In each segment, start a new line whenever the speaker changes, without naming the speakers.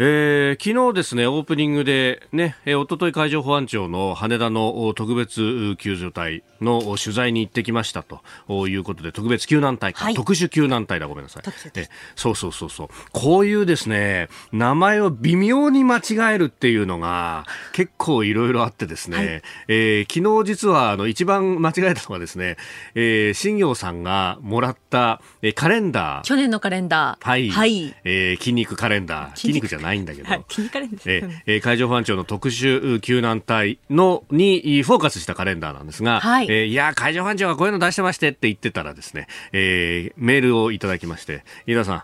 えー、昨日ですね、オープニングでね、えー、おととい海上保安庁の羽田の特別救助隊の取材に行ってきましたということで、特別救難隊か、はい、特殊救難隊だ、ごめんなさい。えそうそうそうそう。こういうですね、名前を微妙に間違えるっていうのが結構いろいろあってですね、はい、えー、昨日実はあの一番間違えたのがですね、えー、新業さんがもらった、えー、カレンダー。
去年のカレンダ
ー。はい。はい、えー、筋肉カレンダー。筋肉じゃないないんだけど、はい、気にかれんです、えー、海上保安庁の特殊救難隊のにフォーカスしたカレンダーなんですが、はい。えー、いや海上保安庁がこういうの出してましてって言ってたらですね、えー、メールをいただきまして飯田さん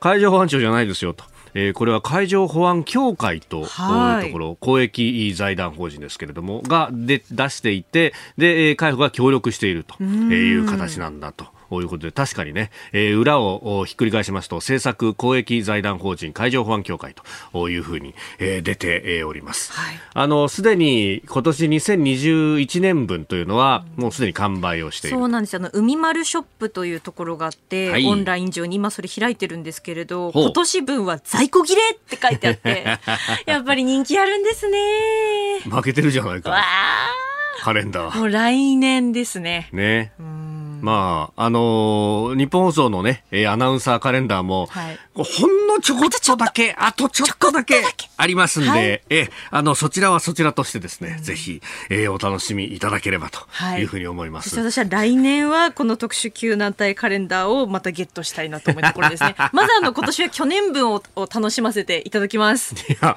海上保安庁じゃないですよと。えー、これは海上保安協会とい。うところ、公益財団法人ですけれども、がで出していて、で、海保が協力しているという形なんだと。ということで確かにね、えー、裏をひっくり返しますと政策公益財団法人海上保安協会というふうに、えー、出ております。はい、あのすでに今年2021年分というのは、もうすでに完売をしている。
そうなんですよ。あの海丸ショップというところがあって、はい、オンライン上に今それ開いてるんですけれど今年分は在庫切れって書いてあって やっぱり人気あるんですね。
負けてるじゃないか。カレンダ
ー。もう来年ですね。
ねまあ、あのー、日本放送のね、えー、アナウンサーカレンダーも、はい、ほんのちょこっとだけ、あとちょっとだけありますんで、はい、え、あの、そちらはそちらとしてですね、うん、ぜひ、えー、お楽しみいただければというふうに思います。
はい、私は来年はこの特殊救難隊カレンダーをまたゲットしたいなと思うところですね。まずあの、今年は去年分をを楽しませていただきます。
いや、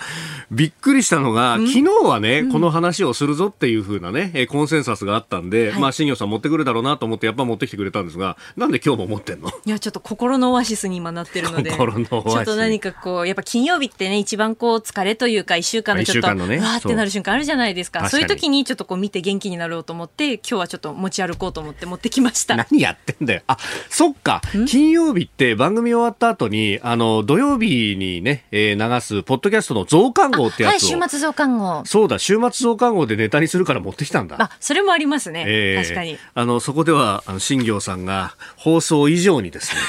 びっくりしたのが、昨日はね、うん、この話をするぞっていうふうなね、コンセンサスがあったんで、はい、まあ、新業さん持ってくるだろうなと思って、やっぱ持ってきてくれたんですが、なんで今日も持ってんの？
いや、ちょっと心のオアシスに今なってるので、
心のオアシス。
と何かこう、やっぱ金曜日ってね、一番こう、疲れというか、一週間のちょっと、ね、わーってなる瞬間あるじゃないですか。そういう時にちょっとこう見て元気になろうと思って、今日はちょっと持ち歩こうと思って持ってきました。
何やってんだよ。あ、そっか。金曜日って番組終わった後に、あの、土曜日にね、えー、流す、ポッドキャストの増刊号ってやつ
を。はい、週末増刊号。
そうだ、週末増刊号でネタにするから持ってきたんだ。
あ、それもありますね。えー、確かに。
あの、そこでは、あの、新行さんが放送以上にですね、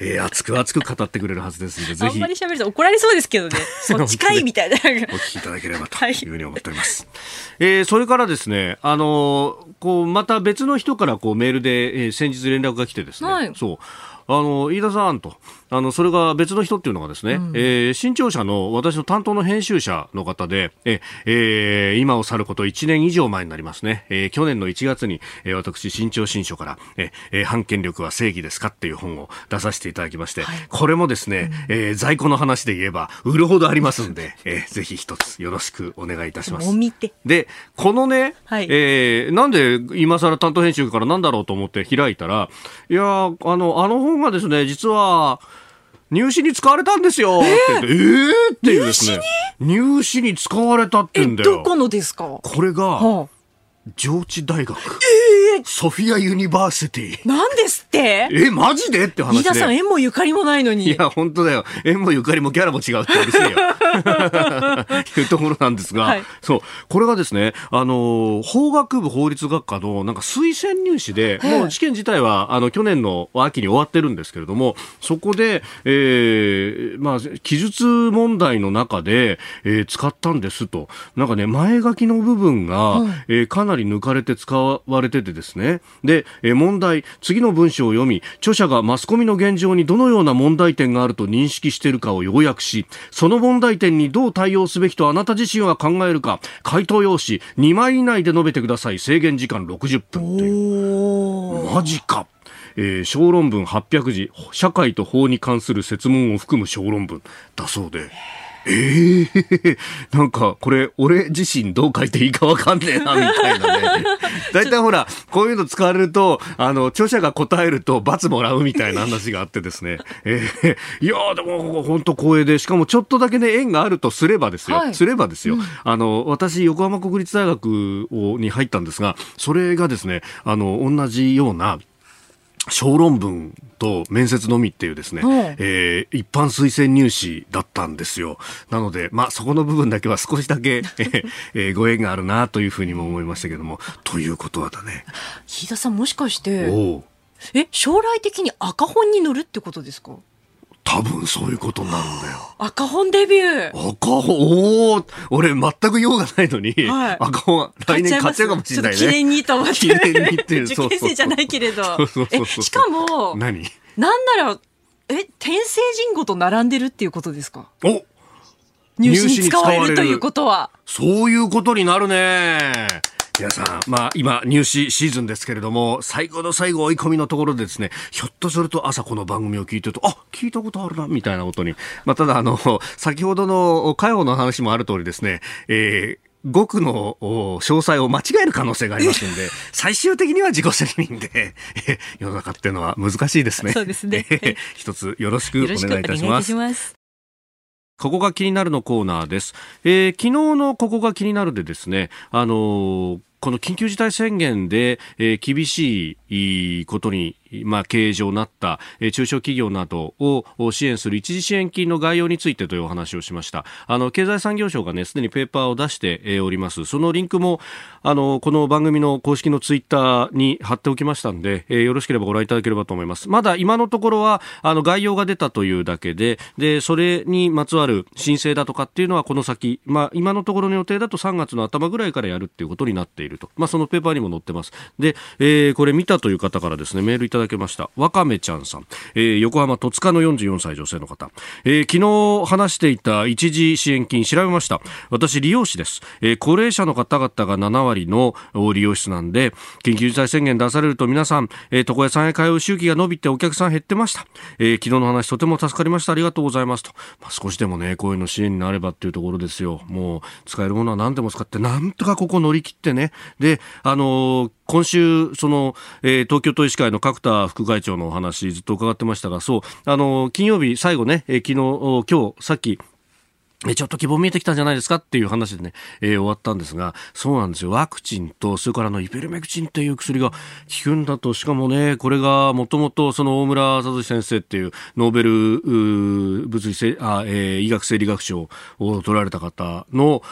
えー、熱く熱く語ってくれるはずですので。
あんまり喋ると怒られそうですけどね。そっちかいみたいな。お
聞きいただければとい。うふうに思っております。はい、えー、それからですね、あのー、こう、また別の人からこうメールで、えー、先日連絡が来てですね、はい、そう、あの、飯田さんと、あの、それが別の人っていうのがですね、うん、えー、新潮社の私の担当の編集者の方で、え、えー、今を去ること1年以上前になりますね。えー、去年の1月に、えー、私、新潮新書から、えー、反権力は正義ですかっていう本を出させていただきまして、はい、これもですね、うん、えー、在庫の話で言えば、売るほどありますんで、えー、ぜひ一つよろしくお願いいたします。で、このね、はい、えー、なんで今更担当編集からなんだろうと思って開いたら、いやあの、あの本がですね、実は、入試に使われたんですよ。って言って、えー、っていうですね。入試に？使われたってんだよ。
どこのですか？
これが、はあ上智大学。えー、 Sophia University。
なんですって？
え、マジで？って話で。
飯田さん、縁もゆかりもないのに。
いや、本当だよ。縁もゆかりもギャラも違うってうるせえよ。いうところなんですが、はい、そう、これがですね、あの、法学部法律学科のなんか推薦入試で、もう試験自体は、あの、去年の秋に終わってるんですけれども、そこで、えー、まあ、記述問題の中で、えー、使ったんですと。なんかね、前書きの部分が、うん、えー、かなり抜かれて使われててですね。で、え問題、次の文章を読み、著者がマスコミの現状にどのような問題点があると認識しているかを要約し、その問題点にどう対応すべきとあなた自身は考えるか、回答用紙2枚以内で述べてください。制限時間60分っていう。マジか。えー、小論文800字、社会と法に関する設問を含む小論文だそうで。ええー、なんか、これ、俺自身どう書いていいかわかんねえな、みたいなね。大体ほら、こういうの使われると、あの、著者が答えると罰もらうみたいな話があってですね。え えー、いやでも、本当光栄で、しかもちょっとだけね、縁があるとすればですよ。はい、すればですよ。うん、あの、私、横浜国立大学に入ったんですが、それがですね、あの、同じような、小論文と面接のみっていうですね、えー、一般推薦入試だったんですよ。なので、まあ、そこの部分だけは少しだけ、えー、ご縁があるなというふうにも思いましたけども、ということはだね。
飯田さんもしかして、え、将来的に赤本に乗るってことですか？
多分そういうことになるんだよ。
赤本デビュ
ー。赤本、おお俺全く用がないのに、はい、赤本来年買っちゃうかもしれないね。
記念にと思って。記
念にっていう。
受験生じゃないけれど。そうそうそうしかも、
何？
なんなら、え、天聖人語と並んでるっていうことですか？
お
入試に使われるということは。
そういうことになるね。皆さん、まあ今入試シーズンですけれども、最後の最後追い込みのところでですね、ひょっとすると朝この番組を聞いてると、あ、聞いたことあるな、みたいなことに。まあただあの、先ほどの火曜の話もある通りですね、えー、5区の詳細を間違える可能性がありますので、最終的には自己責任で、世の中っていうのは難しいですね。
そうですね。
一つよろしくお願いいたします。ここが気になるのコーナーです。えー、昨日のここが気になるでですね、あのーこの緊急事態宣言で、えー、厳しいことにまあ、経営上なった、え、中小企業などを支援する一時支援金の概要についてというお話をしました。あの経済産業省がねすでにペーパーを出して、え、おります。そのリンクもあのこの番組の公式のツイッターに貼っておきましたんで、え、よろしければご覧いただければと思います。まだ今のところはあの概要が出たというだけででそれにまつわる申請だとかっていうのはこの先、まあ、今のところの予定だと3月の頭ぐらいからやるっていうことになっていると、まあ、そのペーパーにも載ってます。で、えー、これ見たという方からですねメールいたただけました。わかめちゃんさん、えー、横浜戸塚の44歳女性の方、えー、昨日話していた一時支援金調べました。私利用士です、えー、高齢者の方々が7割の利用室なんで緊急事態宣言出されると皆さん、え、床屋さんへ通う周期が伸びてお客さん減ってました、えー、昨日の話とても助かりました。ありがとうございますと、まあ、少しでもねこういうの支援になればっていうところですよ。もう使えるものは何でも使ってなんとかここ乗り切ってね。であのー今週、その、えー、東京都医師会の角田副会長のお話ずっと伺ってましたが、そう、あの、金曜日最後ね、えー、昨日、今日、さっき、ちょっと希望見えてきたんじゃないですかっていう話でね、えー、終わったんですが、そうなんですよ。ワクチンと、それからのイペルメクチンっていう薬が効くんだと、しかもね、これがもともとその大村聡先生っていうノーベル物理せあ、えー、医学生理学賞を取られた方の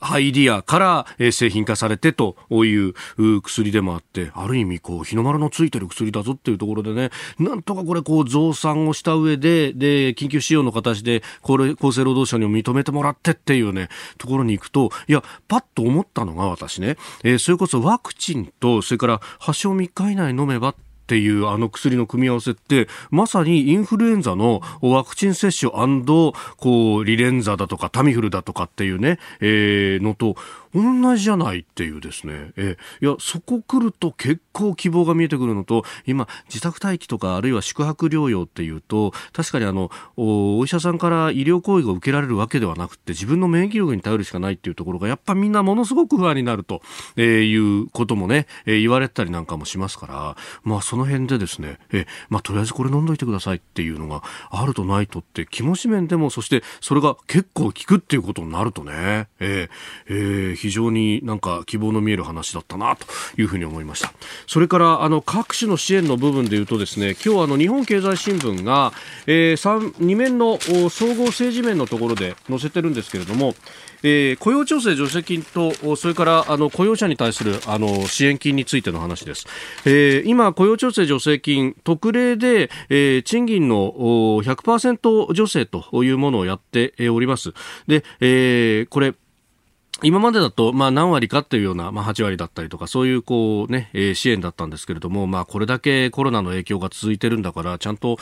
ハイディアから、えー、製品化されてという薬でもあって、ある意味こう、日の丸のついてる薬だぞっていうところでね、なんとかこれこう増産をした上で、で、緊急使用の形で、これ、厚生労労働省にも認めてもらってっていうね、ところに行くと、いや、パッと思ったのが私ね、えー、それこそワクチンと、それから発症3日以内飲めばっていうあの薬の組み合わせってまさにインフルエンザのワクチン接種こうリレンザだとかタミフルだとかっていうね、えー、のと同じじゃないっていうですね、えいや、そこ来ると結構希望が見えてくるのと、今、自宅待機とか、あるいは宿泊療養っていうと、確かにあの、お医者さんから医療行為が受けられるわけではなくて、自分の免疫力に頼るしかないっていうところが、やっぱみんなものすごく不安になると、えいうこともね、え言われたりなんかもしますから、まあその辺でですね、えまあとりあえずこれ飲んどいてくださいっていうのがあるとないとって、気持ち面でも、そしてそれが結構効くっていうことになるとね、えー、えー非常になんか希望の見える話だったなというふうに思いました。それからあの各種の支援の部分でいうとですね今日あの日本経済新聞が、えー、2面の総合政治面のところで載せてるんですけれどもえー、雇用調整助成金とそれからあの雇用者に対するあの支援金についての話です、えー、今、雇用調整助成金特例で、えー、賃金の100%助成というものをやっております。で、えー、これ今までだと、まあ、何割かっていうような、まあ、8割だったりとか、そういうこうね、支援だったんですけれども、まあ、これだけコロナの影響が続いてるんだから、ちゃんと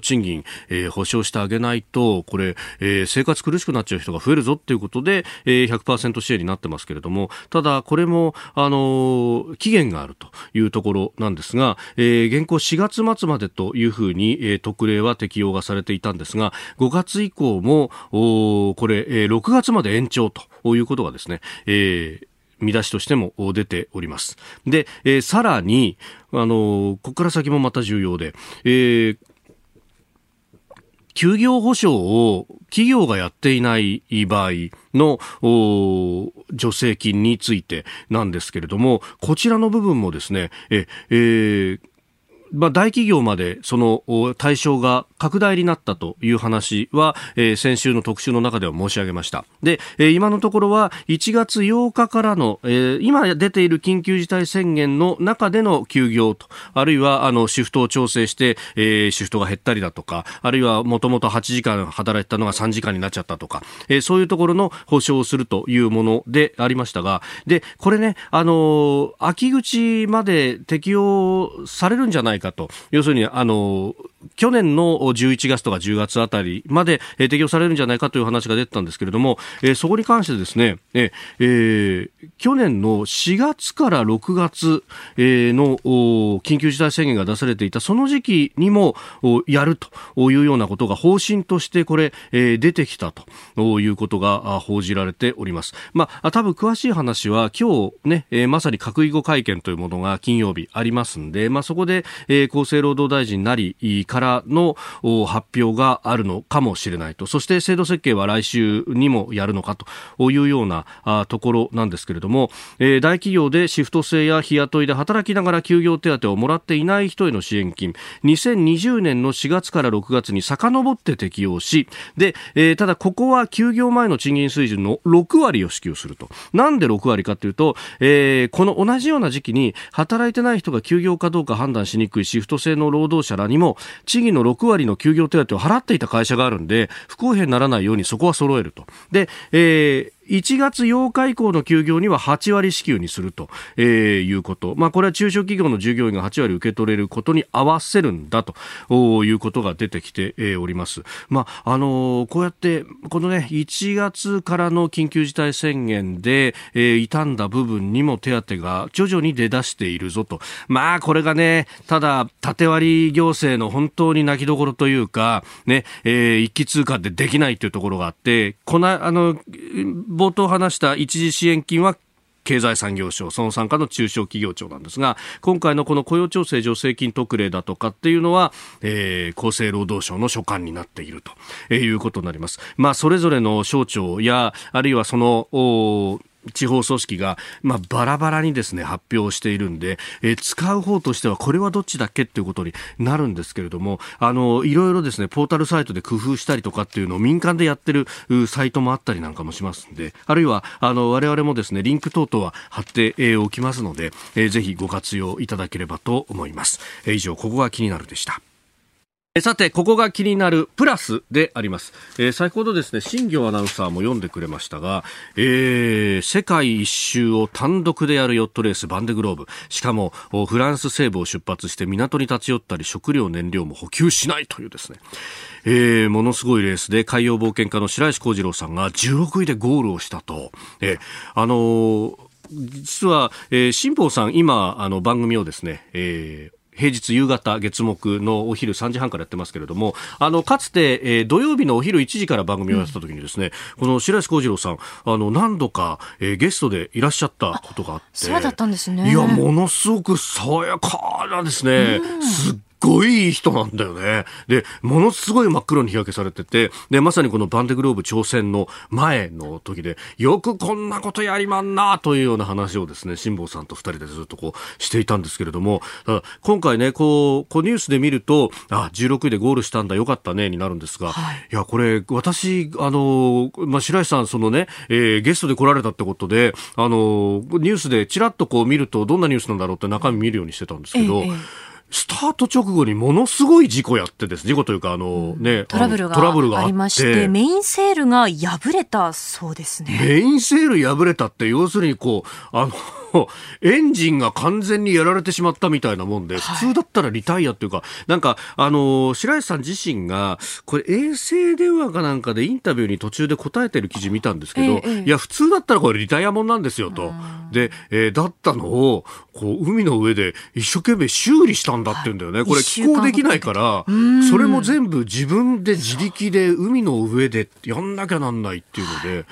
賃金、えー、保証してあげないと、これ、えー、生活苦しくなっちゃう人が増えるぞっていうことで、えー、100%支援になってますけれども、ただ、これも、あの、期限があるというところなんですが、えー、現行4月末までというふうに、えー、特例は適用がされていたんですが、5月以降も、おこれ、えー、6月まで延長ということがですね、えー見出しとしても出ております。で、えー、さらに、あのここから先もまた重要で、えー、休業保障を企業がやっていない場合の助成金についてなんですけれども、こちらの部分もですね、え、えーまあ、大企業までその対象が拡大になったという話は、えー、先週の特集の中では申し上げました。で、えー、今のところは1月8日からの、えー、今出ている緊急事態宣言の中での休業と、あるいはあのシフトを調整して、えー、シフトが減ったりだとか、あるいはもともと8時間働いてたのが3時間になっちゃったとか、えー、そういうところの保証をするというものでありましたが、で、これね、あの秋口まで適用されるんじゃないかと、要するに、あの去年の11月とか10月あたりまで、えー、適用されるんじゃないかという話が出てたんですけれども、えー、そこに関してですね、えー、去年の4月から6月、えー、の緊急事態宣言が出されていたその時期にもやるというようなことが方針としてこれ、えー、出てきたということが報じられております。まあ、多分詳しい話は今日ね、えー、まさに閣議後会見というものが金曜日ありますんで、まあ、そこで、えー、厚生労働大臣なりからの発表があるのかもしれないと。そして制度設計は来週にもやるのかというようなところなんですけれども、えー、大企業でシフト制や日雇いで働きながら休業手当をもらっていない人への支援金。2020年の4月から6月に遡って適用しで、えー、ただここは休業前の賃金水準の6割を支給すると。なんで6割かというと、えー、この同じような時期に働いてない人が休業かどうか判断しにくいシフト制の労働者らにも賃金の6割の休業手当を払っていた会社があるんで、不公平にならないようにそこは揃えると。で、えー1月8日以降の休業には8割支給にすると、えー、いうこと。まあ、これは中小企業の従業員が8割受け取れることに合わせるんだということが出てきて、えー、おります。まあ、あの、こうやって、このね、1月からの緊急事態宣言で、えー、傷んだ部分にも手当が徐々に出だしているぞと。まあ、これがね、ただ、縦割り行政の本当に泣きどころというか、ね、えー、一気通過でできないというところがあって、この、あの、冒頭話した一時支援金は経済産業省その参加の中小企業庁なんですが今回のこの雇用調整助成金特例だとかっていうのは、えー、厚生労働省の所管になっていると、いうことになります。まあ、それぞれの省庁やあるいはその地方組織が、まあ、バラバラにですね、発表しているんで、えー、使う方としてはこれはどっちだっけっていうことになるんですけれども、あの、いろいろですね、ポータルサイトで工夫したりとかっていうのを民間でやってるサイトもあったりなんかもしますんで、あるいは、あの、我々もですね、リンク等々は貼っておきますので、えー、ぜひご活用いただければと思います。えー、以上、ここが気になるでした。さて、ここが気になるプラスであります。えー、先ほどですね、新業アナウンサーも読んでくれましたが、えー、世界一周を単独でやるヨットレースバンデグローブ。しかも、フランス西部を出発して港に立ち寄ったり食料燃料も補給しないというですね、えー、ものすごいレースで海洋冒険家の白石幸次郎さんが16位でゴールをしたと。えー、あのー実は、えー、辛坊さん、今、あの、番組をですね、えー、平日夕方月木のお昼3時半からやってますけれどもあのかつて、えー、土曜日のお昼1時から番組をやってた時にですね、うん、この白石幸次郎さんあの何度か、えー、ゲストでいらっしゃったことがあって。
そうだったんですね。
いやものすごく爽やかなですね、うん、すっごいいい人なんだよね。で、ものすごい真っ黒に日焼けされてて、で、まさにこのバンデグローブ挑戦の前の時で、よくこんなことやりまんなというような話をですね、辛坊さんと二人でずっとこうしていたんですけれども、今回ね、こう、こうニュースで見ると、あ、16位でゴールしたんだ、よかったね、になるんですが、はい、いや、これ、私、あの、まあ、白石さん、そのね、えー、ゲストで来られたってことで、あの、ニュースでちらっとこう見ると、どんなニュースなんだろうって中身見るようにしてたんですけど、ええスタート直後にものすごい事故やってです、事故というか、あのね、
トラブルがありまして、メインセールが破れたそうですね。
メインセール破れたって、要するにこう、あの、エンジンが完全にやられてしまったみたいなもんで、普通だったらリタイアっていうか、なんか、あの、白石さん自身が、これ衛星電話かなんかでインタビューに途中で答えてる記事見たんですけど、ええ、いや、普通だったらこれリタイアもんなんですよと。で、えー、だったのを、こう、海の上で一生懸命修理したんだって言うんだよね。これ寄港できないから、それも全部自分で自力で海の上でやんなきゃなんないっていうので、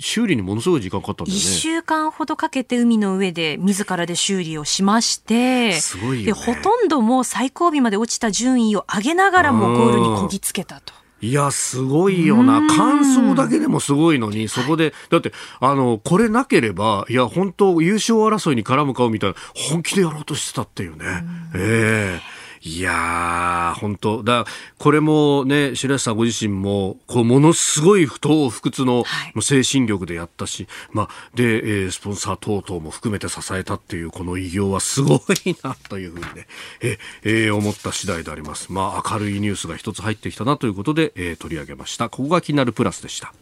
修理にものすごい時間かかったんだよね。1
週間ほどかけて海の上で自らで修理をしまして、
すごい
でほとんどもう最後尾まで落ちた順位を上げながらもゴールにこぎつけたと。
いや、すごいよな。感想だけでもすごいのに、そこで、だって、あの、これなければ、いや、本当優勝争いに絡む顔みたいな、本気でやろうとしてたっていうね。ええーいやー、本当だこれもね、白石さんご自身も、こう、ものすごい不当不屈の精神力でやったし、はい、まあ、で、えー、スポンサー等々も含めて支えたっていう、この偉業はすごいな、というふうにね、え、えー、思った次第であります。まあ、明るいニュースが一つ入ってきたなということで、えー、取り上げました。ここが気になるプラスでした。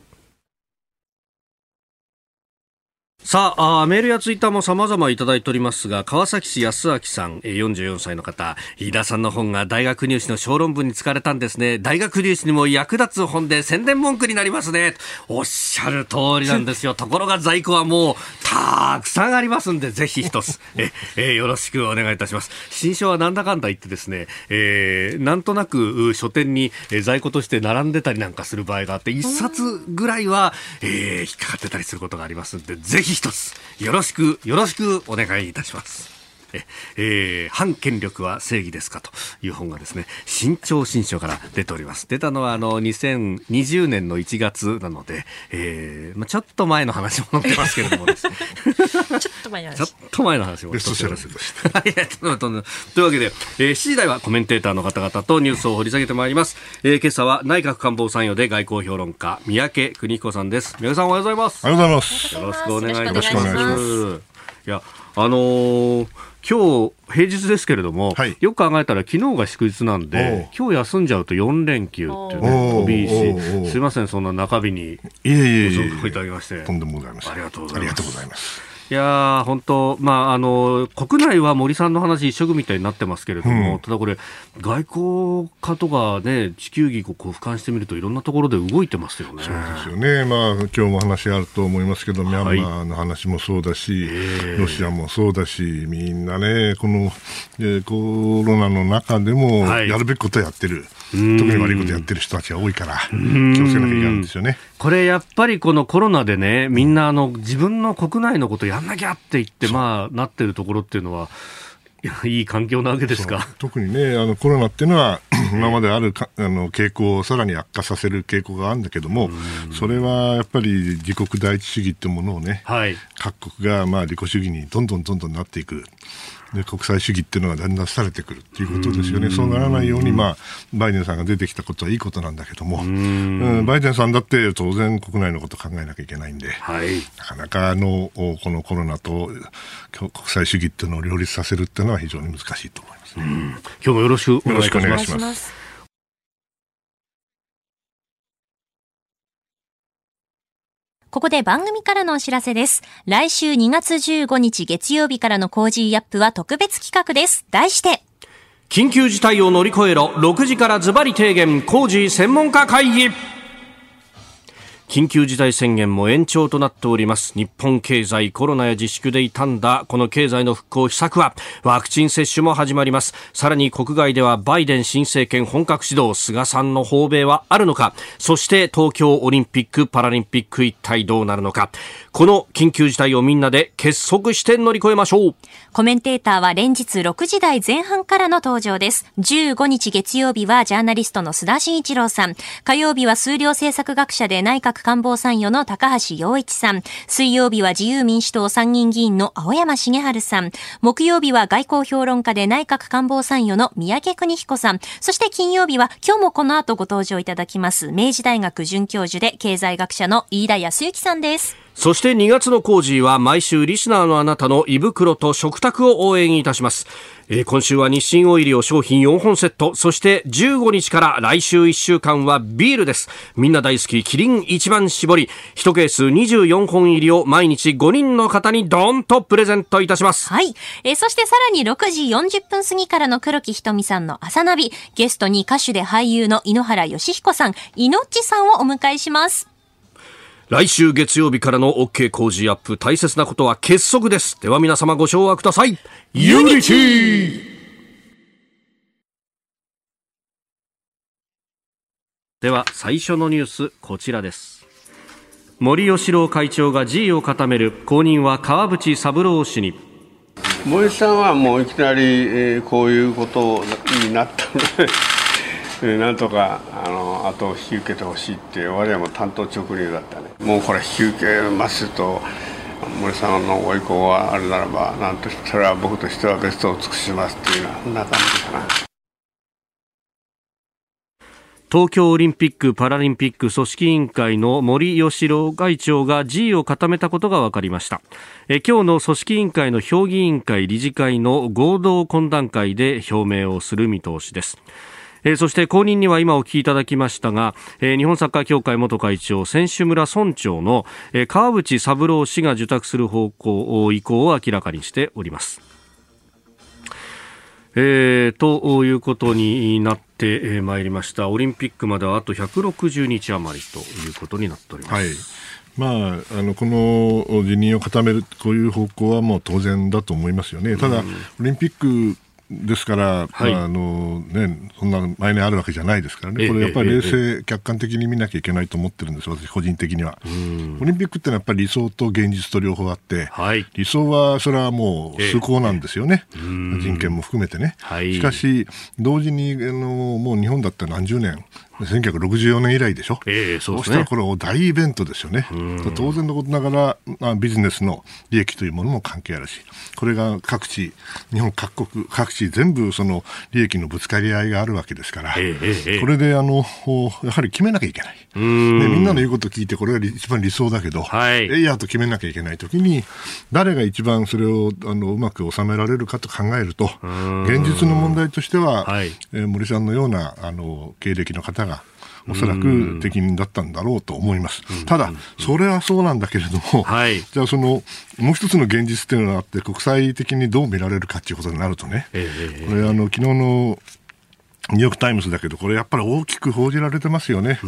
さああ、メールやツイッターも様々いただいておりますが、川崎市安明さん、44歳の方、飯田さんの本が大学入試の小論文に使われたんですね。大学入試にも役立つ本で宣伝文句になりますね。おっしゃる通りなんですよ。ところが在庫はもう、たくさんありますんで、ぜひ一つ、え、えよろしくお願いいたします。新書はなんだかんだ言ってですね、えー、なんとなく書店に在庫として並んでたりなんかする場合があって、一冊ぐらいは、えー、引っかかってたりすることがありますんで、ぜひつよろしくよろしくお願いいたします。え えー、反権力は正義ですかという本がですね新潮新書から出ております。出たのはあの2020年の1月なので、えーまあ、ちょっと前の話も載ってますけれどもですね。ちょっと前の話。ちょっと前の話もベストセラーでした というわけで、えー、7時台はコメンテーターの方々とニュースを掘り下げてまいります、えー、今朝は内閣官房参与で外交評論家三宅邦彦さんです。三宅さんおはようございます。
おはようございます。
よろしくお願いいたします。いやあのー今日平日ですけれども、はい、よく考えたら昨日が祝日なんで今日休んじゃうと4連休っていうね飛び石すいませんそんな中日にご紹介いただきまして。
とんでもございません。
ありがとうございますいや本当、まああの、国内は森さんの話一色みたいになってますけれども、うん、ただこれ、外交家とかね、地球儀をこう俯瞰してみると、いろんなところで動いてますよね。
そうですよね、まあ今日も話あると思いますけど、ミャンマーの話もそうだし、はい、ロシアもそうだし、みんなね、この、えー、コロナの中でもやるべきことやってる。はい特に悪いことやってる人たちが多いから、気をつけなきゃいけないんですよね。
これやっぱりこのコロナでね、みんなあの自分の国内のことやんなきゃって言って、まあ、なってるところっていうのは、いい環境なわけですか？
特にね、あのコロナっていうのは、今まであるかあの傾向をさらに悪化させる傾向があるんだけども、それはやっぱり自国第一主義っていうものをね、はい、各国がまあ利己主義にどんどんどんどんなっていく。で国際主義っていうのがだんだんされてくるっていうことですよね、そうならないように、まあ、バイデンさんが出てきたことはいいことなんだけども、うん。バイデンさんだって当然、国内のこと考えなきゃいけないんで、はい、なかなかあのこのコロナと国際主義っていうのを両立させるっていうのは非常に難しいと思いますね。今
日もよろしくお願いします。
ここで番組からのお知らせです。来週2月15日月曜日からの Cozy up は特別企画です。題して、
緊急事態を乗り越えろ、6時からズバリ提言、 Cozy 専門家会議。緊急事態宣言も延長となっております。日本経済コロナや自粛で傷んだこの経済の復興秘策はワクチン接種も始まります。さらに国外ではバイデン新政権本格始動。菅さんの訪米はあるのか。そして東京オリンピック・パラリンピック一体どうなるのか。この緊急事態をみんなで結束して乗り越えましょう
コメンテーターは連日6時台前半からの登場です15日月曜日はジャーナリストの須田慎一郎さん火曜日は数量政策学者で内閣官房参与の高橋洋一さん。水曜日は自由民主党参議院議員の青山茂春さん。木曜日は外交評論家で内閣官房参与の三宅邦彦さん。そして金曜日は今日もこの後ご登場いただきます。明治大学准教授で経済学者の飯田康之さんです。
そして2月の工事は毎週リスナーのあなたの胃袋と食卓を応援いたします。えー、今週は日清オイリオ商品4本セット、そして15日から来週1週間はビールです。みんな大好きキリン一番搾り、1ケース24本入りを毎日5人の方にドーンとプレゼントいたします。
はい。えー、そしてさらに6時40分過ぎからの黒木ひとみさんの朝ナビ、ゲストに歌手で俳優の井ノ原快彦さん、イノッチさんをお迎えします。
来週月曜日からの OK 工事アップ大切なことは結束です。では皆様ご唱和ください。 Unity！では最初のニュースこちらです。森喜朗会長が辞意を固める後任は川淵三郎氏に。
森さんはもういきなり、えー、こういうことになったのでなんとかあの後を引き受けてほしいって我々も担当直入だったね。もうこれ引き受けますと森さんのご意向があるならばなんとそれは僕としてはベストを尽くしますっていうような感じかな。
東京オリンピック・パラリンピック組織委員会の森喜朗会長が辞意を固めたことが分かりました。え今日の組織委員会の評議委員会理事会の合同懇談会で表明をする見通しです。えそして後任には今お聞きいただきましたが、え日本サッカー協会元会長選手村村長の、え川淵三郎氏が受託する方向意向を明らかにしております。えー、ということになってまいりましたオリンピックまではあと160日余りということになっております。はい
まあ、あのこの辞任を固めるこういう方向はもう当然だと思いますよね。ただ、オリンピックですから、はい、あのね、そんな毎年あるわけじゃないですからね、これやっぱり冷静、客観的に見なきゃいけないと思ってるんです、私、個人的には。オリンピックってのはやっぱり理想と現実と両方あって、はい、理想はそれはもう崇高なんですよね、人権も含めてね。しかし、同時にあのもう日本だったら何十年、1964年以来でしょ、えー、そう、ね、したらこれ、大イベントですよね、当然のことながら、まあ、ビジネスの利益というものも関係あるし、これが各地、日本各国、各地、全部その利益のぶつかり合いがあるわけですから、えー、これであのやはり決めなきゃいけない、ね、みんなの言うことを聞いて、これが一番理想だけど、はい、えいやと決めなきゃいけないときに、誰が一番それをあのうまく収められるかと考えると、現実の問題としては、はい、えー、森さんのようなあの経歴の方がおそらく適任だったんだろうと思います。ただ、それはそうなんだけれども、はい、じゃあその、もう一つの現実っていうのがあって、国際的にどう見られるかっていうことになるとね、えー、これあの、昨日のニューヨーク・タイムズだけど、これやっぱり大きく報じられてますよね。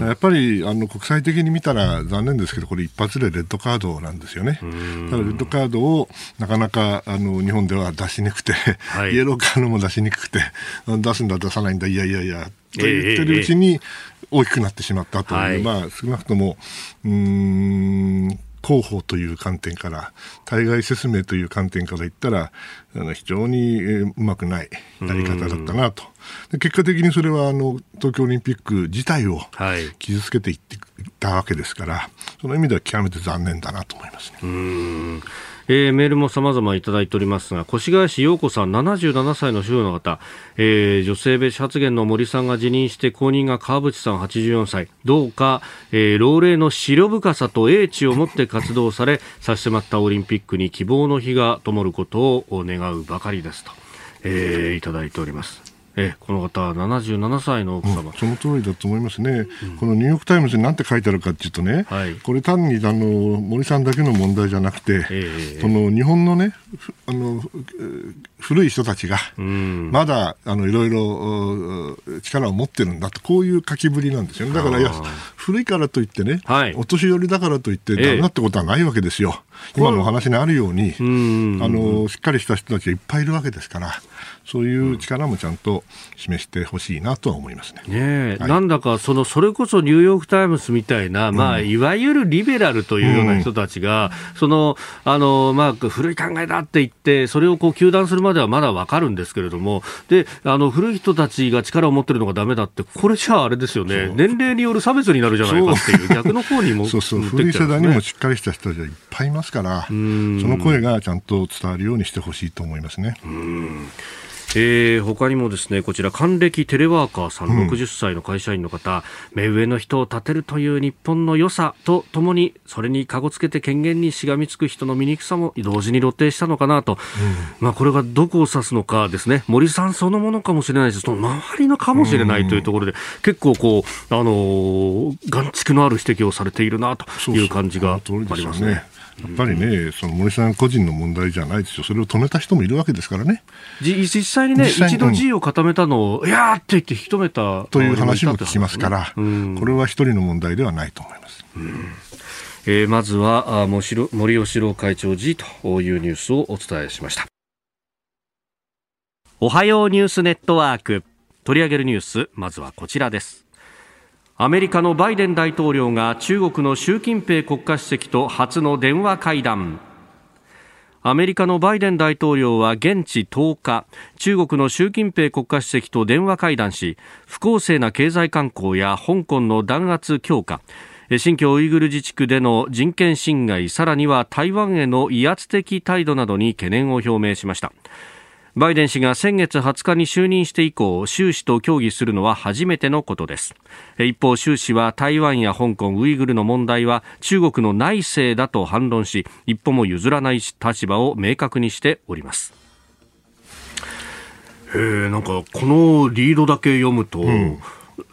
やっぱりあの国際的に見たら残念ですけど、これ一発でレッドカードなんですよね。ただレッドカードをなかなかあの日本では出しにくくて、はい、イエローカードも出しにくくて、出すんだ出さないんだ、いやいやいや、と言ってるうちに大きくなってしまったという、まあ少なくとも、うん、広報という観点から、対外説明という観点から言ったら、あの非常にうまくないやり方だったなと。で結果的にそれはあの東京オリンピック自体を傷つけていっていたわけですから、その意味では極めて残念だなと思いますね。
えー、メールも様々いただいておりますが、越谷市陽子さん、77歳の主婦の方、えー、女性別発言の森さんが辞任して後任が川淵さん84歳、どうか、えー、老齢の白深さと英知を持って活動され、差し迫ったオリンピックに希望の火が灯ることを願うばかりですと、えー、いただいております。えこの方は77歳の奥様、
うん、その通りだと思いますね、うん、このニューヨーク・タイムズに何て書いてあるかというとね、はい、これ単にあの森さんだけの問題じゃなくて、えー、その日本のねあの古い人たちが、まだあのいろいろ力を持ってるんだと、こういう書きぶりなんですよね。だからいや古いからといってね、はい、お年寄りだからといってダメだってことはないわけですよ。えー、今のお話にあるように、あのしっかりした人たちがいっぱいいるわけですから。そういう力もちゃんと示してほしいなとは思いますね。
ね、はい、なんだかそのそれこそニューヨーク・タイムズみたいな、まあ、いわゆるリベラルというような人たちが、うん、そのあの、まあ、古い考えだって言って、それをこう糾弾するまではまだわかるんですけれども、であの古い人たちが力を持ってるのがだめだって、これじゃああれですよね、年齢による差別になるじゃないかっていう、逆の方にも、
そうそう、古い世代にもしっかりした人たちはいっぱいいますから、その声がちゃんと伝わるようにしてほしいと思いますね。うん
えー、他にもですねこちら還暦テレワーカーさん、60歳の会社員の方目上の人を立てるという日本の良さとともにそれにかごつけて権限にしがみつく人の醜さも同時に露呈したのかなと、うん、まあ、これがどこを指すのかですね。森さんそのものかもしれないです。その周りのかもしれないというところで、結構こう、あのー、眼蓄のある指摘をされているなという感じがありますね。
やっぱりね、その森さん個人の問題じゃないですよ、それを止めた人もいるわけですからね。
実際にね、一度 G を固めたのを、いやーって言って引き止めた
という話も聞きますから、うん、これは一人の問題ではないと思います。うん。
えー、まずは森喜朗会長 G というニュースをお伝えしました。おはようニュースネットワーク。取り上げるニュースまずはこちらですアメリカのバイデン大統領が中国の習近平国家主席と初の電話会談。アメリカのバイデン大統領は現地10日中国の習近平国家主席と電話会談し不公正な経済観光や香港の弾圧強化。新疆ウイグル自治区での人権侵害さらには台湾への威圧的態度などに懸念を表明しました。バイデン氏が先月20日に就任して以降習氏と協議するのは初めてのことです。一方習氏は台湾や香港ウイグルの問題は中国の内政だと反論し一歩も譲らない立場を明確にしております。えー、なんかこのリードだけ読むと、うん、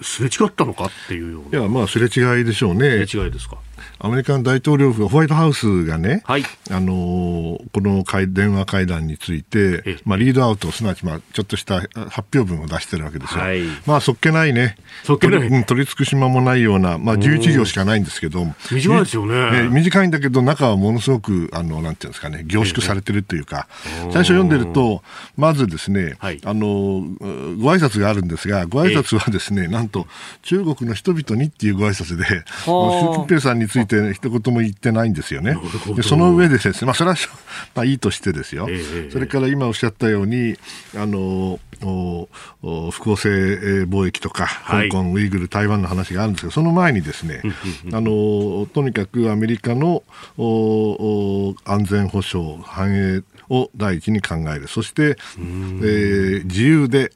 すれ違ったのかっていうよ
うな。いやまあすれ違いでしょうね。
すれ違いですか？
アメリカの大統領府、ホワイトハウスがね、はい、あのこの電話会談について、まあ、リードアウト、すなわち、まあ、ちょっとした発表文を出してるわけですよ。はい、まあ、そっけないね。
そっけない。
取り尽くし間もないような、まあ、11行しかないんですけど、
短いですよね、
ね、短いんだけど、中はものすごく、あの、なんていうんですかね、凝縮されてるというか、最初読んでると、まずですね、はい、あの、ご挨拶があるんですが、ご挨拶はですね、なんと、中国の人々にっていうご挨拶で、習近平さんについて一言も言ってないんですよね。でその上でですね、まあ、それは、まあ、いいとしてですよ、えー、それから今おっしゃったように、あの不公正貿易とか、香港、ウイグル、台湾の話があるんですけど、その前にですね、あのとにかくアメリカの安全保障、繁栄を第一に考える、そして、えー、自由で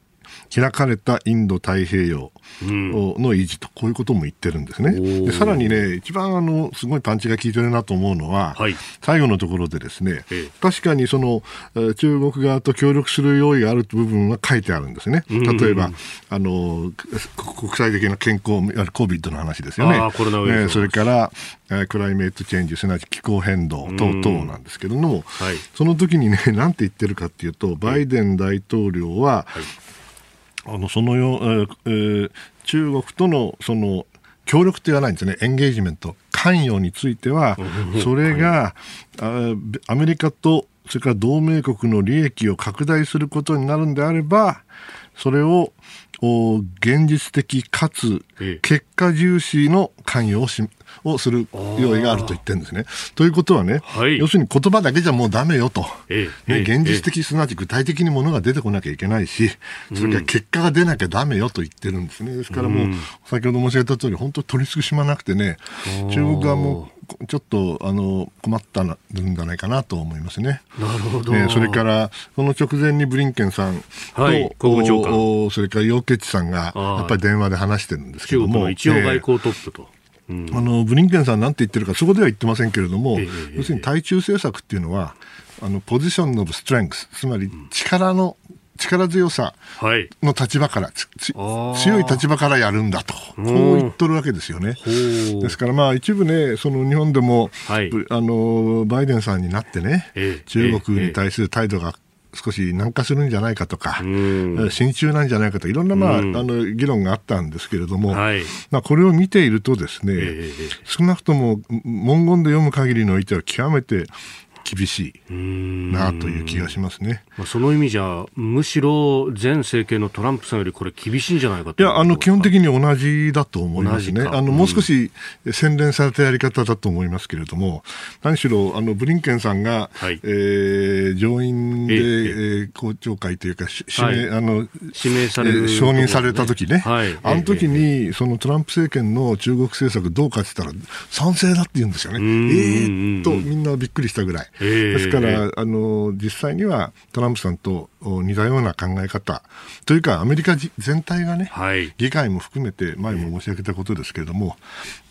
開かれたインド太平洋の維持と、こういうことも言ってるんですね。でさらにね、一番あのすごいパンチが効いてるなと思うのは、はい、最後のところでですね、確かにその中国側と協力する用意がある部分は書いてあるんですね。例えば、あの国際的な健康、COVID の話ですよね。ねそれからクライメートチェンジ、すなわち気候変動等々なんですけれども、はい、その時にね、なんて言ってるかっていうと、バイデン大統領は、はいあのそのよ、えー、中国とのその協力と言わないんですね、エンゲージメント、関与については、それが、はい、アメリカとそれから同盟国の利益を拡大することになるんであれば、それを現実的かつ結果重視の関与をしをする用意があると言ってるんですね。ということはね、はい、要するに言葉だけじゃもうだめよと、ね、現実的、すなわち具体的にものが出てこなきゃいけないし、それから結果が出なきゃだめよと言ってるん。ですね。ですからもう、先ほど申し上げた通り、本当取り尽くしまなくてね、中国側もちょっとあの困ったんじゃないかなと思いますね。
なるほど。
えー、それからその直前にブリンケンさんと、はい、国務長官それから楊潔チさんがやっぱり電話で話してるんですけども、
一応外交トップと。
えーうん、あのブリンケンさんなんて言ってるかそこでは言ってませんけれども、えー、要するに対中政策っていうのはあのポジションのストレングスつまり力の力強さの立場から、はい、強い立場からやるんだと、こう言っとるわけですよね。ですから、まあ、一部ね、その日本でも、はい、あのバイデンさんになってね、え中国に対する態度が少し軟化するんじゃないかとか、親中なんじゃないかといろんな、まあ、あの議論があったんですけれども、はい、まあ、これを見ているとですね、え少なくとも文言で読む限りにおいては極めて厳しいなという気がしますね。
まあ、その意味じゃ、むしろ前政権のトランプさんよりこれ厳しいんじゃないか
いや、あの、基本的に同じだと思いますね。あの、もう少し洗練されたやり方だと思いますけれども、何しろ、あの、ブリンケンさんが、はい、えー、上院で、えー、公聴会というか、指名、はい、あの、
指名される、
ね、承認された時ね、はい、あの時に、そのトランプ政権の中国政策どうかって言ったら、賛成だって言うんですよね。えーっと、みんなびっくりしたぐらい。ですから、あの実際にはトランプさんと似たような考え方。というか、アメリカ全体がね、はい、議会も含めて前も申し上げたことですけれども、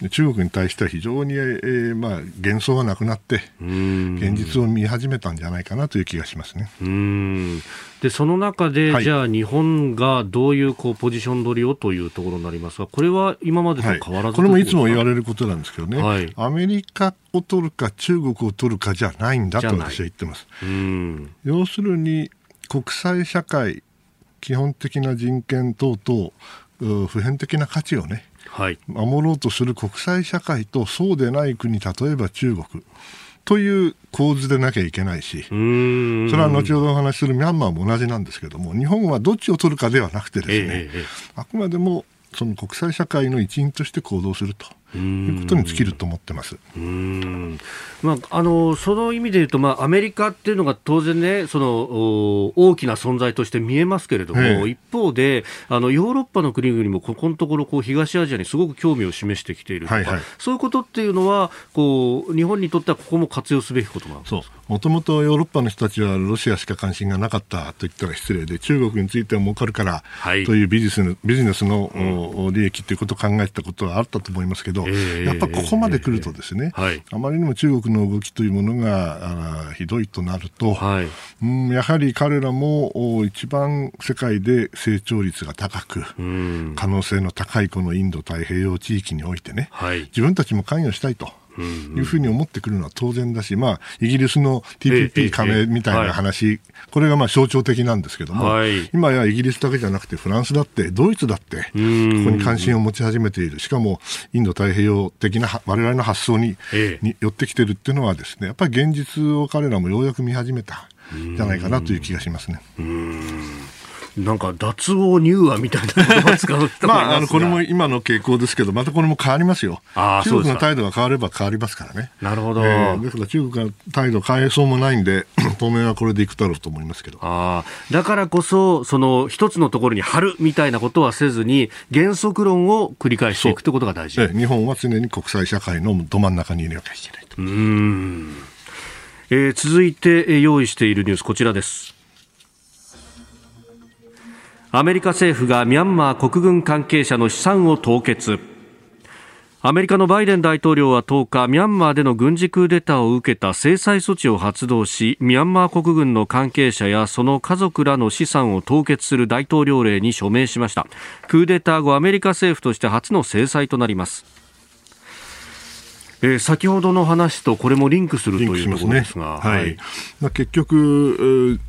中国に対しては非常に、えー、まあ、幻想がなくなって、現実を見始めたんじゃないかなという気がしますね。
うん。でその中で、はい、じゃあ日本がどういうこうポジション取りをというところになりますが、これは今までと変わらず、はい、
これもいつも言われることなんですけどね、はい、アメリカを取るか中国を取るかじゃないんだと私は言ってます。要するに国際社会基本的な人権等々普遍的な価値をね、はい、守ろうとする国際社会とそうでない国例えば中国。という構図でなきゃいけないし、それは後ほどお話しするミャンマーも同じなんですけども、日本はどっちを取るかではなくてですね、ええ、あくまでもその国際社会の一員として行動すると。いうことに尽きると思ってます。
うん。まあ、あのその意味で言うと、まあ、アメリカっていうのが当然ね、その大きな存在として見えますけれども、ええ、一方であの、ヨーロッパの国々もここのところこう東アジアにすごく興味を示してきているとか、はいはい、そういうことっていうのはこう、日本にとってはここも活用すべきことなんですか？
もともとヨーロッパの人たちはロシアしか関心がなかったと言ったら失礼で、中国については儲かるからというビジネスのビジネスの、うん、利益ということを考えたことはあったと思いますけど、えー、やっぱここまで来るとですね、あまりにも中国の動きというものがひどいとなると、はい、うん、やはり彼らも一番世界で成長率が高く、うん、可能性の高いこのインド太平洋地域においてね、はい、自分たちも関与したいと。いうふうに思ってくるのは当然だし、まあ、イギリスの TPP 加盟みたいな話、これがまあ象徴的なんですけども、はい、今やイギリスだけじゃなくて、フランスだって、ドイツだって、ここに関心を持ち始めている、しかもインド太平洋的なわれわれの発想に,、に寄ってきてるっていうのはですね、やっぱり現実を彼らもようやく見始めたじゃないかなという気がしますね。
なんか脱毛乳和みたいな
まあ、あのこれも今の傾向ですけど、またこれも変わりますよ。あ中国の態度が変われば変わりますからね。
なるほど。え
ー、ですから中国が態度変えそうもないんで、当面はこれでいくだろうと思いますけど。
あだからこそ、その一つのところに貼るみたいなことはせずに、原則論を繰り返していくということが大事。
えー、日本は常に国際社会のど真ん中にいなきゃいけないと。うん。
えー、続いて用意しているニュース、こちらです。アメリカ政府がミャンマー国軍関係者の資産を凍結。アメリカのバイデン大統領は10日ミャンマーでの軍事クーデターを受けた制裁措置を発動しミャンマー国軍の関係者やその家族らの資産を凍結する大統領令に署名しました。クーデター後アメリカ政府として初の制裁となります。えー、先ほどの話とこれもリンクするというところですが、ね、はい、
まあ、結局、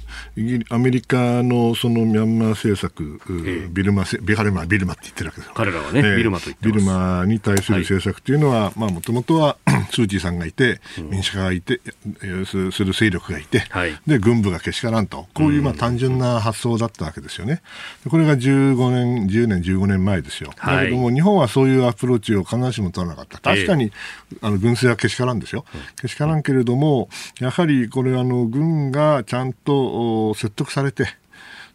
アメリカのそのミャンマー政策、えビルマビハルマ、ビルマって言ってるわけです
彼らはね、えー、ビルマと言って
ビルマに対する政策というのは、もともとは スー・チーさんがいて、民主化がいて、する勢力がいて、はい、で軍部がけしからんと、こういうまあ単純な発想だったわけですよね。これが15年、10年、15年前ですよ。だけども、日本はそういうアプローチを必ずしも取らなかった。確かに、えー、あの軍政はけしからんですよ。けしからんけれども、やはりこれ、あの軍がちゃんと説得されて、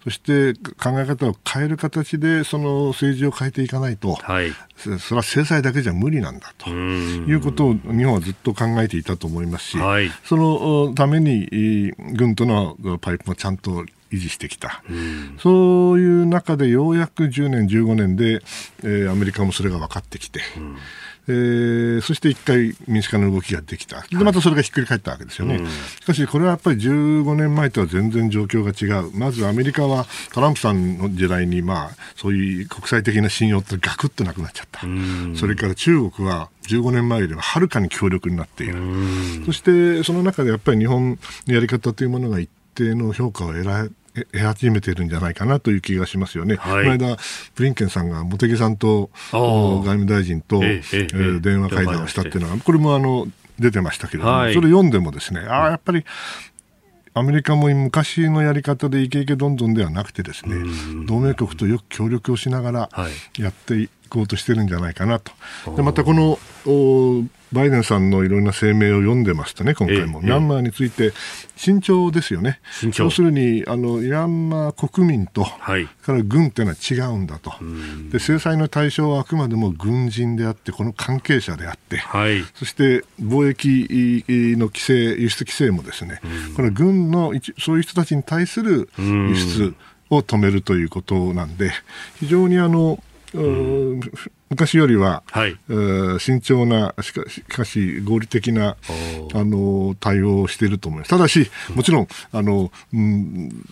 そして考え方を変える形でその政治を変えていかないと、はい、それは制裁だけじゃ無理なんだと。いうことを日本はずっと考えていたと思いますし、はい、そのために軍とのパイプもちゃんと維持してきた、そういう中でようやく10年、15年で、えー、アメリカもそれが分かってきて、えー、そして一回民主化の動きができた。で、またそれがひっくり返ったわけですよね。しかし、これはやっぱり15年前とは全然状況が違う。まずアメリカはトランプさんの時代に、まあ、そういう国際的な信用ってガクッとなくなっちゃった。それから中国は15年前よりははるかに強力になっている。そして、その中でやっぱり日本のやり方というものが一定の評価を得られ得始めてるんじゃないかなという気がしますよね。はい、この間、ブリンケンさんが茂木さんと外務大臣と、えええ電話会談をしたっていうのは、これもあの出てましたけれども、はい、それ読んでもですね、ああ、やっぱりアメリカも昔のやり方でイケイケどんどんではなくてですね、同盟国とよく協力をしながらやってこうとしてるんじゃないかなと。でまたこのバイデンさんのいろんな声明を読んでますとね、今回も、ミャンマーについて慎重ですよね、要するにあのミャンマー国民と、はい、から軍というのは違うんだと。で、制裁の対象はあくまでも軍人であって、この関係者であって、はい、そして貿易の規制、輸出規制もですね、これ軍のそういう人たちに対する輸出を止めるということなんで、非常にあの昔よりは、はい、慎重なしかしかし合理的なあの対応をしていると思います。ただし、もちろんあの、うん、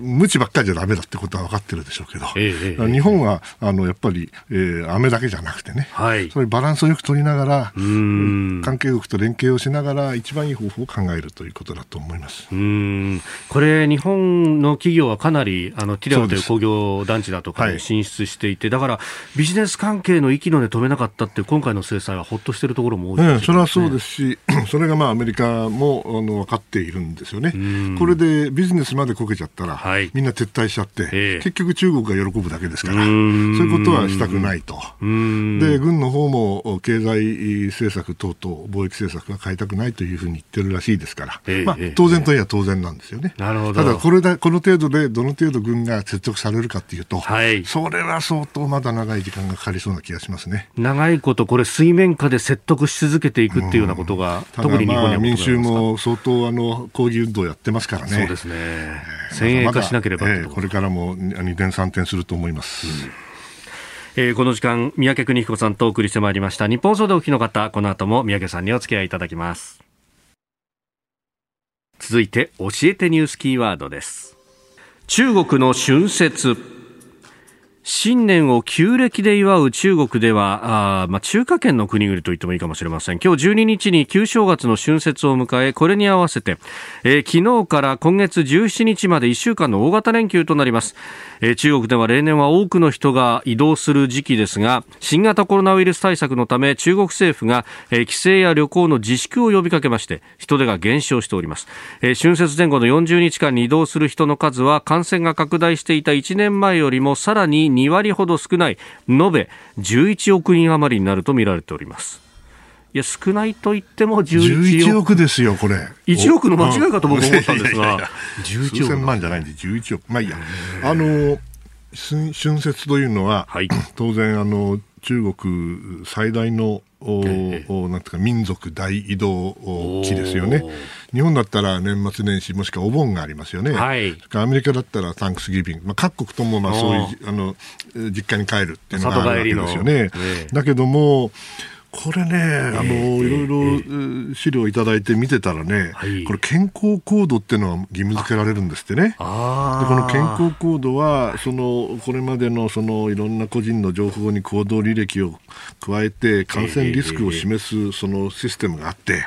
無知ばっかりじゃだめだってことは分かってるでしょうけど、ええ、日本はあのやっぱり、えー、雨だけじゃなくてね、はい、そういうバランスをよく取りながら、関係国と連携をしながら、一番いい方法を考えるということだと思います。
うん。これ、日本の企業はかなりあのティレワという工業団地だとかに進出していて、はい、だからビジネス関係の息の根止めなかったって今回の制裁はほっとしているところも多いね、
それはそうですし、それがまあアメリカもあの分かっているんですよね。これでビジネスまでこけちゃったら、はい、みんな撤退しちゃって、えー、結局中国が喜ぶだけですから、そういうことはしたくないと。で、軍の方も経済政策等々、貿易政策は変えたくないというふうに言ってるらしいですから、えー、まあ、当然といえば当然なんですよね。なるほどただこれだ、この程度でどの程度軍が説得されるかというと、はい、それは相当まだ長い時間がかかりそうな気がしますね。
長いこと、これ、水面下で説得し続けていくっていうようなことが、特に日本には
民衆も相当あの抗議運動やってますからね。
そうですね。先鋭化しなければ、
えー、これからも二転三転すると思います。うん
えー、この時間、三宅邦彦さんとお送りしてまいりました。日本総でお聞きの方、この後も三宅さんにお付き合いいただきます。続いて、教えてニュースキーワードです。中国の春節。新年を旧暦で祝う中国では、あまあ、中華圏の国々と言ってもいいかもしれません。今日12日に旧正月の春節を迎え、これに合わせて、えー、昨日から今月17日まで1週間の大型連休となります。えー、中国では例年は多くの人が移動する時期ですが、新型コロナウイルス対策のため中国政府が、えー、帰省や旅行の自粛を呼びかけまして、人出が減少しております。えー、春節前後の40日間に移動する人の数は感染が拡大していた1年前よりもさらに2割ほど少ない延べ11億人余りになると見られておりますいや少ないと言っても11億 ,11
億ですよ、これ。
1億の間違いかと僕思ったんですが、
11億。数千万じゃないんで、11億。まあいいや。あの、春節というのは、はい、当然、あの、中国最大のお、ええ、なんていうか民族大移動期ですよね。日本だったら年末年始もしくはお盆がありますよね。はい、アメリカだったらタンクスギビング、まあ、各国ともまあそういうあの実家に帰るっていうのがあるわけですよね。だけどもこれね、あの、いろいろ資料いただいて見てたらね、はい、これ健康コードっていうのは義務付けられるんですってね。でこの健康コードは、その、これまでのそのいろんな個人の情報に行動履歴を加えて感染リスクを示すそのシステムがあって、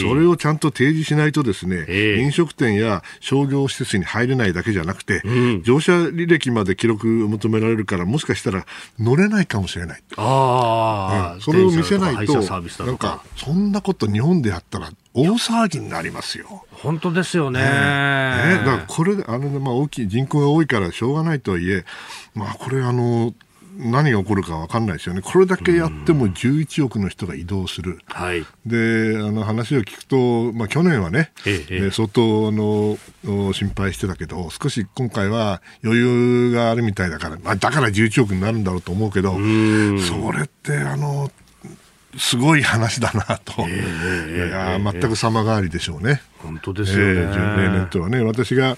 それをちゃんと提示しないとですね、飲食店や商業施設に入れないだけじゃなくて、乗車履歴まで記録を求められるから、もしかしたら乗れないかもしれない。あうん、それを見せないないと、なんか、そんなこと日本でやったら大騒ぎになりますよ。
本当ですよね。ね。
だからこれ、あの、まあ大きい、人口が多いからしょうがないとはいえ、まあこれあの、何が起こるか分かんないですよね、これだけやっても11億の人が移動する、はい、であの話を聞くと、まあ、去年はね、ええ、相当あの心配してたけど、少し今回は余裕があるみたいだから、まあ、だから11億になるんだろうと思うけど、それってあのすごい話だなと、えー、いや全く様変わりでしょうね。
本当ですよね、えー、
例年とはね。私が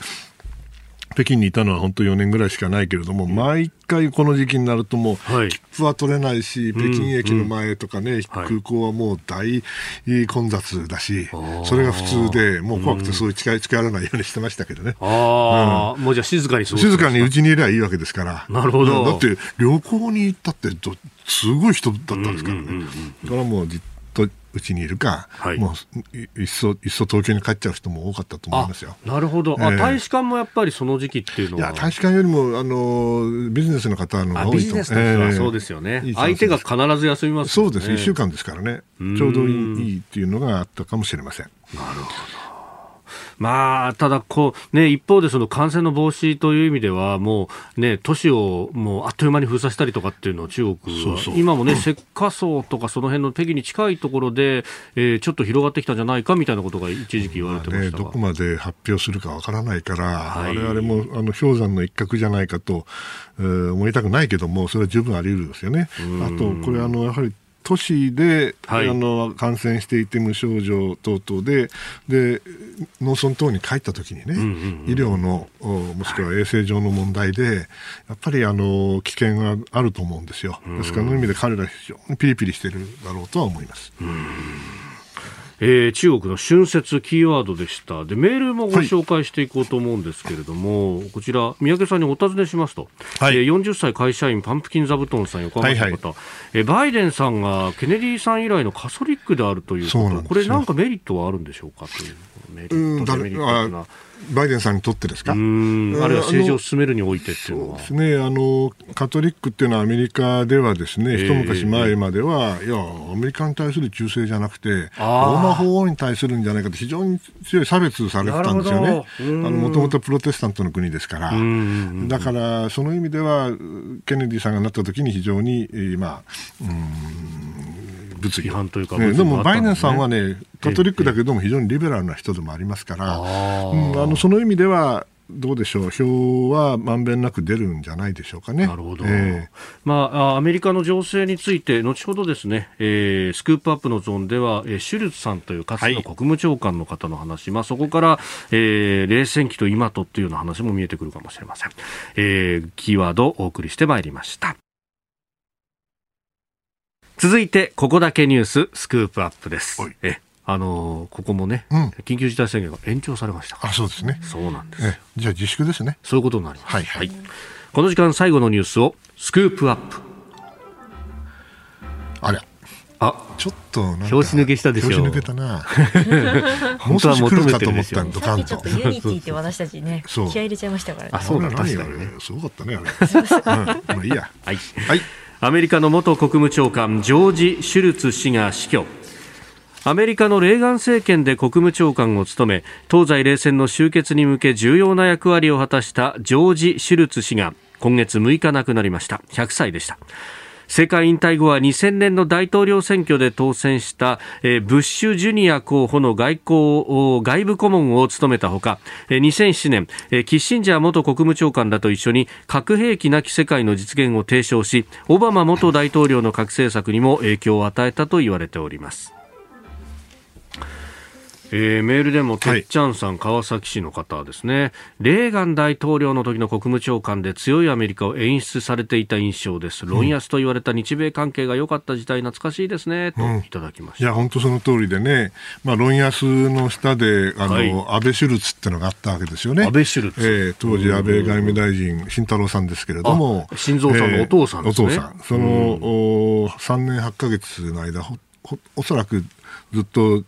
北京にいたのは本当4年ぐらいしかないけれども、毎回この時期になるともう、切符は取れないし、北京駅の前とかね、空港はもう大混雑だし、それが普通で、もう怖くてそういう近寄らないようにしてましたけどね。
ああ、もうじゃあ静かに
静かにうちにいればいいわけですから。
なるほど。
だって旅行に行ったってすごい人だったんですからね。だからもううちにいるか、はい、もういっそいっそ東京に帰っちゃう人も多かったと思いますよ。
なるほど、えー、あ大使館もやっぱりその時期っていうのは。
大使館よりもあのビジネスの方のが多いと。ビ
そうですよね、えー、相手が必ず休みます、ね、
そうです、1週間ですからね、ちょうどいいっていうのがあったかもしれません。
なるほどまあ、ただこう、ね、一方でその感染の防止という意味では、もう、ね、都市をもうあっという間に封鎖したりとかっていうのを中国は、そうそう。今もね、石化層とかその辺の適に近いところで、えー、ちょっと広がってきたんじゃないかみたいなことが一時期言われてました、
ね、どこまで発表するかわからないから、はい、我々もあの氷山の一角じゃないかと、えー、思いたくないけども、それは十分あり得るですよね。あと、これあの、やはり都市で、はい、あの感染していて無症状等々でで農村等に帰った時にね、うんうんうん、医療のもしくは衛生上の問題で、やっぱりあの危険があると思うんですよ。ですから、そういう意味で彼ら非常にピリピリしてるだろうとは思います。うん
えー、中国の春節キーワードでした。でメールもご紹介していこうと思うんですけれども、はい、こちら三宅さんにお尋ねしますと、はい、えー、40歳会社員パンプキン座布団さん横浜市の方、はい。はい、えー、バイデンさんがケネディさん以来のカソリックであるということ。これなんかメリットはあるんでしょうか？という。メリットデメリットな。
バイデンさんにとってですか？ある
いは政治を進めるにおいてっていうのは。
そうですね。あのカトリックっていうのはアメリカではですね、一昔前までは、いやアメリカに対する忠誠じゃなくてロー。マ法王に対するんじゃないかと非常に強い差別されてたんですよね。もともとプロテスタントの国ですから。だからその意味ではケネディさんがなった時に非常に、まあ、うん物議。
反というか、
ね、でもバイデンさんはね、カトリックだけども非常にリベラルな人でもありますから、うん、あのその意味では、どうでしょう、票はまんべんなく出るんじゃないでしょうかね。
なるほど。えー、まあ、アメリカの情勢について、後ほどですね、えー、スクープアップのゾーンでは、えー、シュルツさんというかつての国務長官の方の話、はい、まあ、そこから、えー、冷戦期と今とっていうような話も見えてくるかもしれません。えー、キーワードをお送りしてまいりました。続いて、ここだけニュース Scoop Up です。えあのー、ここもね、うん、緊急事態宣言が延長されました
あ、そうですね。
そうなんです。
じゃあ自粛ですね。
そういうことになります。はい、はい。この時間最後のニュースを Scoop Up。
あれあ、ちょっと
拍子抜けしたでしょ。
表紙抜けたな。
本当は求めてるんです
よ。さっきちょっと Unity って私たちね、気合入れちゃいましたからね。
あ、そうなの確か
にね。すごかったね、あれ。うん、まあいいや。
はい。はい。アメリカの元国務長官ジョージ・シュルツ氏が死去。アメリカのレーガン政権で国務長官を務め東西冷戦の終結に向け重要な役割を果たしたジョージ・シュルツ氏が今月6日亡くなりました。100歳でした。政界引退後は2000年の大統領選挙で当選した、え、ブッシュジュニア候補の外交外部顧問を務めたほか、えー、2007年、え、キッシンジャー元国務長官らと一緒に核兵器なき世界の実現を提唱しオバマ元大統領の核政策にも影響を与えたと言われております。えー、メールでもてっちゃんさん、はい、川崎市の方はですね。レーガン大統領の時の国務長官で強いアメリカを演出されていた印象です、論安と言われた日米関係が良かった時代懐かしいですね、といただきました、
いや本当その通りでね、まあ、論安の下であの、はい、安倍シュルツってのがあったわけですよね。
安倍シュルツ、
えー、当時安倍外務大臣慎太郎さんですけれども。
晋三さんのお父さんですね、
えー、お父さん。その、うん、お3年8か月の間おそらくずっと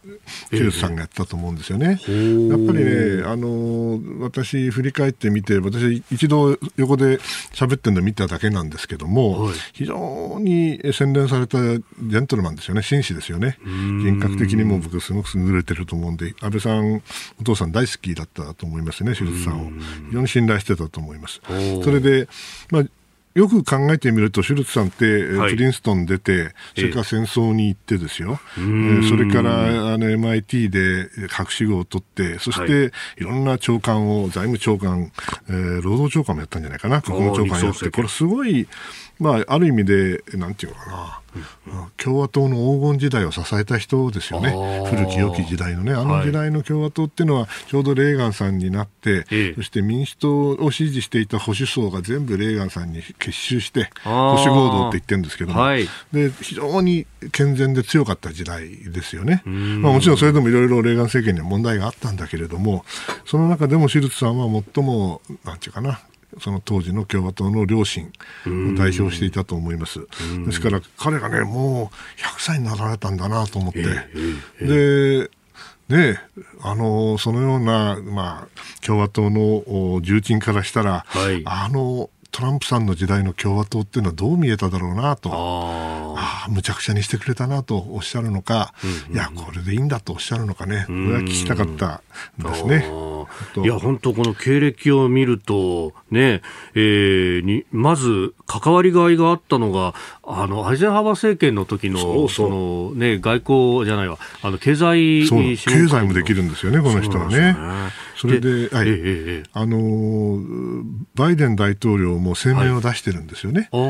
ヒルさんがやったと思うんですよね。えー、やっぱりね、あの私、振り返ってみて、私、一度横で喋ってるの見ただけなんですけども、はい、非常に洗練されたジェントルマンですよね、紳士ですよね、人格的にも僕、すごく優れてると思うんで、安倍さん、お父さん大好きだったと思いますね、手術さんを。非常に信頼してたと思います。それで、まあよく考えてみると、シュルツさんって、はい、プリンストン出て、それから戦争に行ってですよ、えー、それからあの MIT で博士号を取って、そして、い、ろんな長官を、財務長官、えー、労働長官もやったんじゃないかな、国務長官やって、これすごい、まあ、ある意味で、なんていうのかな、共和党の黄金時代を支えた人ですよね、古き良き時代のね、あの時代の共和党っていうのは、ちょうどレーガンさんになって、はい、そして民主党を支持していた保守層が全部レーガンさんに結集して、保守合同って言ってるんですけども、はい、で非常に健全で強かった時代ですよね、まあ、もちろんそれでもいろいろレーガン政権には問題があったんだけれども、その中でもシルツさんは最も、なんていうかな、その当時の共和党の両親を代表していたと思います。ですから彼がね、もう100歳になられたんだなと思って、で、ね、あのそのような、まあ、共和党の重鎮からしたら、はい、あのトランプさんの時代の共和党っていうのはどう見えただろうなと、ああ、むちゃくちゃにしてくれたなとおっしゃるのか、うんうん、いや、これでいいんだとおっしゃるのかね、これは聞きたかったんですね。
いや、本当この経歴を見ると、ね、えー、に、まず、関わりがいがあったのが、あの、アイゼンハワー政権の時の、そうその、ね、外交じゃないわ、あの、経済
経済もできるんですよね、この人はね。それで、はい、ええ、あの、バイデン大統領も声明を出してるんですよね。はい、え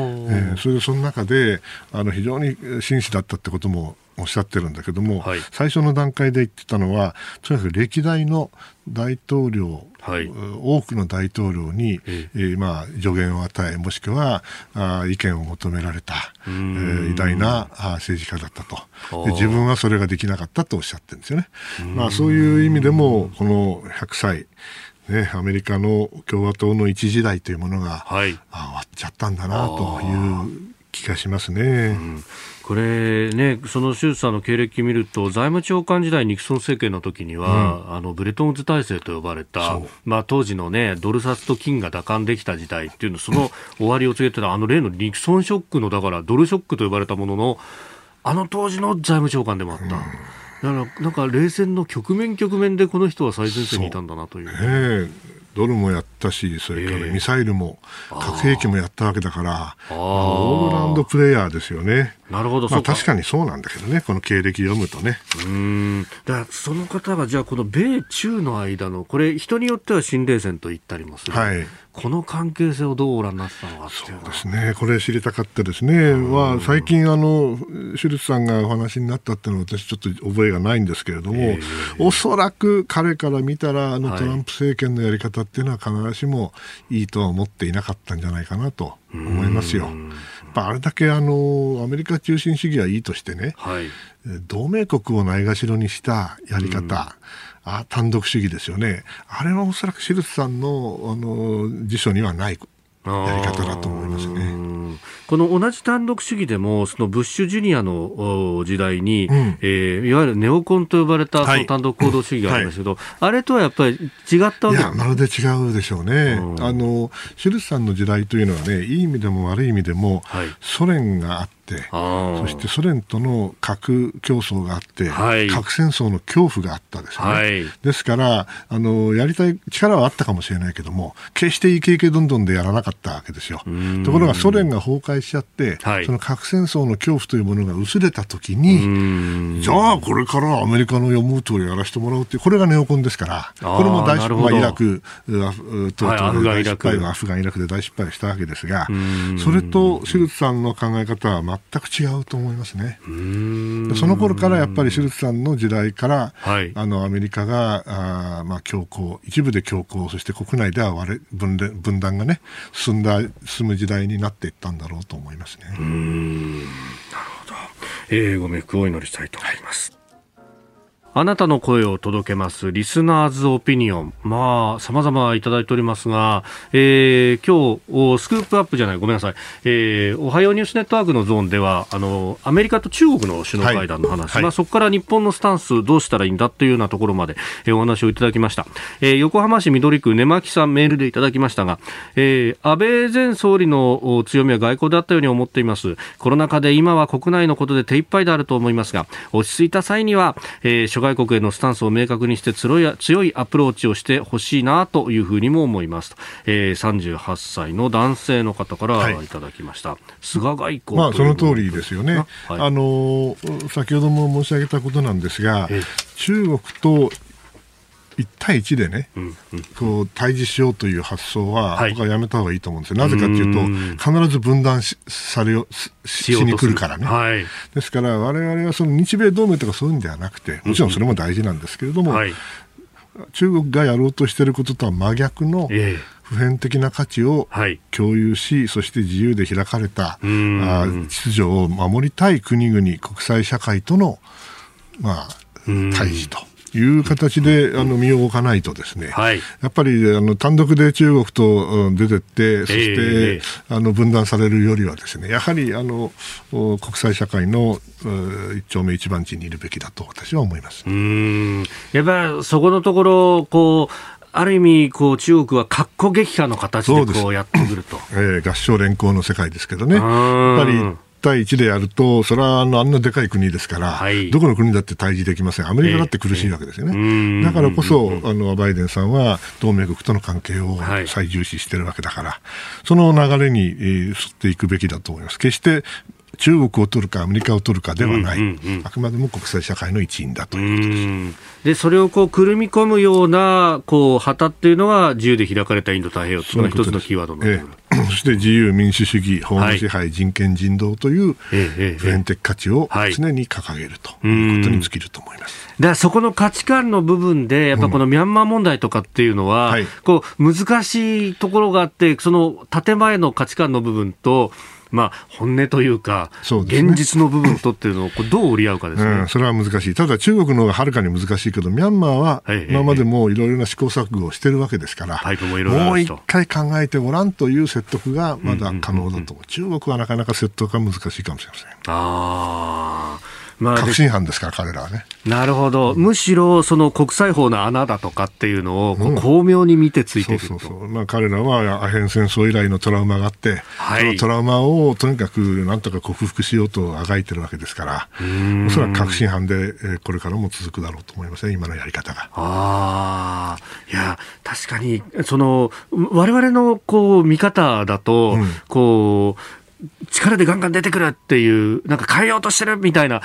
ー、それでその中で、あの、非常に真摯だったってこともおっしゃってるんだけども、はい、最初の段階で言ってたのは、とにかく歴代の大統領、はい、多くの大統領に、えー、まあ、助言を与え、もしくはあ意見を求められた、えー、偉大な政治家だったと。で。自分はそれができなかったとおっしゃってるんですよね。まあ、そういう意味でも、この100歳、ね、アメリカの共和党の一時代というものが、はい、あ終わっちゃったんだなという気がしますね。うん
これね、そのシューさんの経歴見ると、財務長官時代、ニクソン政権の時には、うん、あのブレトンウッズ体制と呼ばれた、まあ、当時のね、ドル札と金が打艦できた時代っていうの、その終わりを告げてた、あの例のニクソンショックの、だからドルショックと呼ばれたものの、あの当時の財務長官でもあった。うんだからなんか冷戦の局面局面でこの人は最前線にいたんだなという。
ドルもやったし、それからミサイルも、核兵器もやったわけだから、オールラウンドプレーヤーですよね。
なるほど、
まあ、確かにそうなんだけどね、この経歴読むとね。
うん。だその方が、じゃあ、この米中の間の、これ、人によっては新冷戦と言ったりもする、はい、この関係性をどうご覧になったのか
そうですね、これ知りたかったですね、は最近あの、シュルツさんがお話になったっていうのは、私、ちょっと覚えがないんですけれども、えー、おそらく彼から見たら、あのトランプ政権のやり方っていうのは、必ずしもいいとは思っていなかったんじゃないかなと思いますよ。あれだけあのアメリカ中心主義はいいとしてね、はい、同盟国をないがしろにしたやり方、あ単独主義ですよね、あれはおそらくシルツさんのあの辞書にはないやり方だと思いますね。
この同じ単独主義でも、そのブッシュジュニアの時代に、うん、えー、いわゆるネオコンと呼ばれたその単独行動主義がありますけど、はい、あれとはやっぱり違ったわけいや、
まるで違うでしょうね。あの、シュルツさんの時代というのはね、いい意味でも悪い意味でも、はい、ソ連があって、そしてソ連との核競争があって、はい、核戦争の恐怖があったですね、はい、ですからあの、やりたい力はあったかもしれないけども、決してイケイケどんどんでやらなかったわけですよ。ところがソ連が崩壊しちゃって、はい、その核戦争の恐怖というものが薄れたときに、じゃあこれからアメリカの読む通りやらせてもらうっていう、これがネオコンですから、これも大失敗、イラク、と、はい、アフガン、イラク。アフガン、イラクで大失敗したわけですが、それとシルツさんの考え方は全く違うと思いますね。その頃からやっぱりシュルツさんの時代から、はい、あのアメリカがあまあ強硬一部で強硬そして国内では割れ分分断がね進んだ進む時代になっていったんだろうと思いますね。なる
ほど、えー、ご冥福をお祈りしたいと思います。あなたの声を届けます、リスナーズオピニオン。まあ、様々いただいておりますが、えー、今日、スクープアップじゃない、ごめんなさい。えー、おはようニュースネットワークのゾーンでは、あの、アメリカと中国の首脳会談の話、はい、まあ、そこから日本のスタンスどうしたらいいんだっていうようなところまで、えー、お話をいただきました。えー、横浜市緑区根巻さんメールでいただきましたが、えー、安倍前総理の強みは外交であったように思っています。コロナ禍で今は国内のことで手一杯であると思いますが、落ち着いた際には、えー、諸外国へのスタンスを明確にして強い強いアプローチをしてほしいなというふうにも思いますと、えー、38歳の男性の方からい。ただきました、はい、菅外交
まあ、その通りですよね、はい、あの先ほども申し上げたことなんですが、中国と1対1でね、うんうん、こう対峙しようという発想は、僕はやめた方がいいと思うんですよ、なぜかというと、必ず分断しされよしに来るからね、はい、ですから、われわれはその日米同盟とかそういうんではなくて、もちろんそれも大事なんですけれども、はい、中国がやろうとしていることとは真逆の、普遍的な価値を共有し、はい、そして自由で開かれたあ秩序を守りたい国々、国際社会との、まあ、対峙と。いう形であの身を置かないとですね、はい、やっぱりあの単独で中国と出てって、そして、えー、あの分断されるよりはですね、やはりあの国際社会の一丁目一番地にいるべきだと私は思います。
うん。やっぱりそこのところこうある意味こう中国は格好撃破の形でこうやってくると、
えー、合唱連行の世界ですけどね。やっぱり対1でやると、それはあのあんなでかい国ですから、はい、どこの国だって対峙できません、アメリカだって苦しいわけですよね、えー、だからこそあのバイデンさんは同盟国との関係を最重視してるわけだから、はい、その流れに、えー、沿っていくべきだと思います。決して中国を取るかアメリカを取るかではない、うんうんうん、あくまでも国際社会の一員だということです。
でそれをこうくるみ込むようなこう旗っていうのが自由で開かれたインド太平洋というのが一つのキーワードの、え
え、そして自由、民主主義、法の支配、はい、人権、人道という普遍的価値を常に掲げるということに尽きると思います。
だからそこの価値観の部分で、やっぱこのミャンマー問題とかっていうのは、うん。はい、こう難しいところがあって、その建前の価値観の部分と、まあ、本音というか、うね、現実の部分とっていうのをこうどう折り合うかですね、う
ん、それは難しい、ただ中国の方がはるかに難しいけど、ミャンマーは今までもいろいろな試行錯誤をしてるわけですから、もう一回考えてごらんという説得がまだ可能だと、中国はなかなか説得が難しいかもしれません。あまあ、確信犯ですから、彼らはね。
なるほど、うん、むしろその国際法の穴だとかっていうのを巧妙に見てついてる、うん、そうそうそう、
まあ、彼らはアヘン戦争以来のトラウマがあって、はい、そのトラウマをとにかくなんとか克服しようとあがいてるわけですから、おそらく確信犯で、えー、これからも続くだろうと思いますね、今のやり方が。
あいや、確かに、その我々のこう見方だと、うん、こう力でガンガン出てくるっていう、なんか変えようとしてるみたいな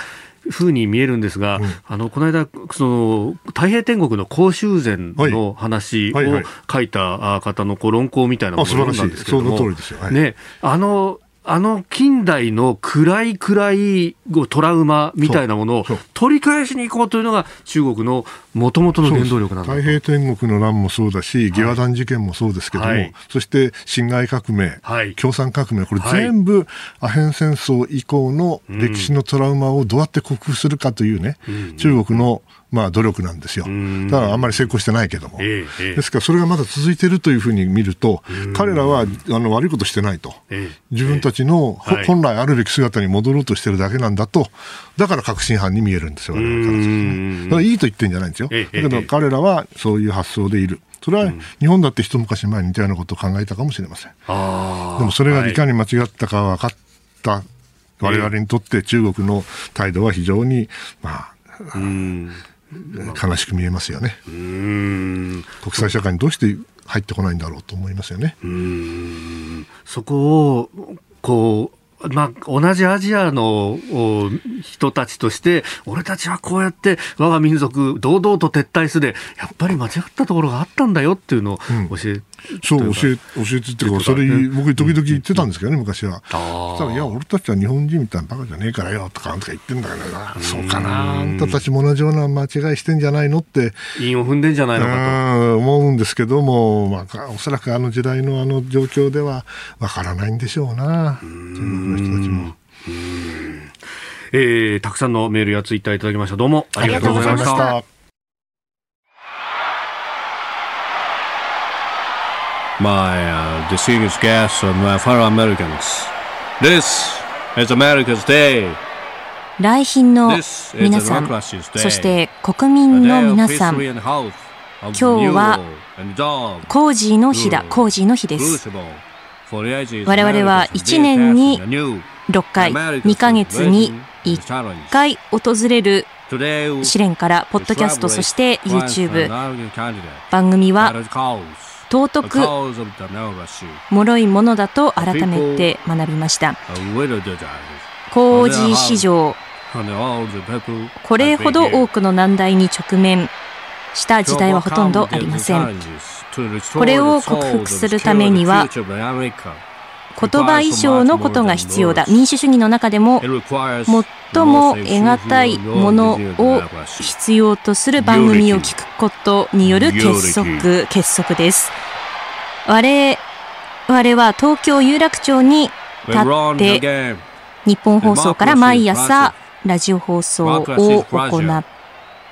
ふうに見えるんですが、うん、あのこの間、その太平天国の公衆禅の話を書いた方のこう論考みたいなものなんですけども、ね、あのあの近代の暗い暗いトラウマみたいなものを取り返しに行こうというのが中国のもともとの原動力なん
だ太平天国の乱もそうだし、義和団事件もそうですけども、はい、そして辛亥革命、はい、共産革命、これ全部アヘン戦争以降の歴史のトラウマをどうやって克服するかというね、うん、中国のまあ、努力なんですよ。だからあんまり成功してないけども。えー、ですからそれがまだ続いているというふうに見ると、彼らはあの悪いことしてないと。えー、自分たちの、はい、本来あるべき姿に戻ろうとしてるだけなんだと。だから確信犯に見えるんですよ、我々からするとね。だからいいと言ってるんじゃないんですよ。だけど彼らはそういう発想でいる。それは日本だって一昔前に似たようなことを考えたかもしれません。でもそれがいかに間違ったか分かった我々にとって中国の態度は非常に、まあ、悲しく見えますよね。国際社会にどうして入ってこないんだろうと思いますよね。
そこをこうまあ、同じアジアの人たちとして、俺たちはこうやって我が民族、堂々と撤退するやっぱり間違ったところがあったんだよっていうのを教え、うん、
そう教え教えてってか、それ、僕、時々言ってたんですけどね、昔は。たら、いや、俺たちは日本人みたいなバカじゃねえからよとか、なんとか言ってんだけどな、そうかな、あんたたちも同じような間違いしてんじゃないのって、
韻を踏んでんじゃないのか
と。思うんですけども、まあ、おそらくあの時代のあの状況ではわからないんでしょうな、中国の人たちも。
えー、たくさんのメールやツイッターいただきました。どうもありがとうございました。My uh, distinguished guests and my fellow Americans. This is America's Day. 来賓の皆さん、そして国民の皆さん、今日はコージーの日だ、コージーの日です。我々は1年に6回、2ヶ月に1回訪れる試練から、ポッドキャスト、そして YouTube、番組は尊く脆いものだと改めて学びました。工事市場、これほど多くの難題に直面した時代はほとんどありません。これを克服するためには、言葉以上のことが必要だ。民主主義の中でも最も得難いものを必要とする番組を聞くことによる結束、結束です。我々は東京有楽町に立って日本放送から毎朝ラジオ放送を行っ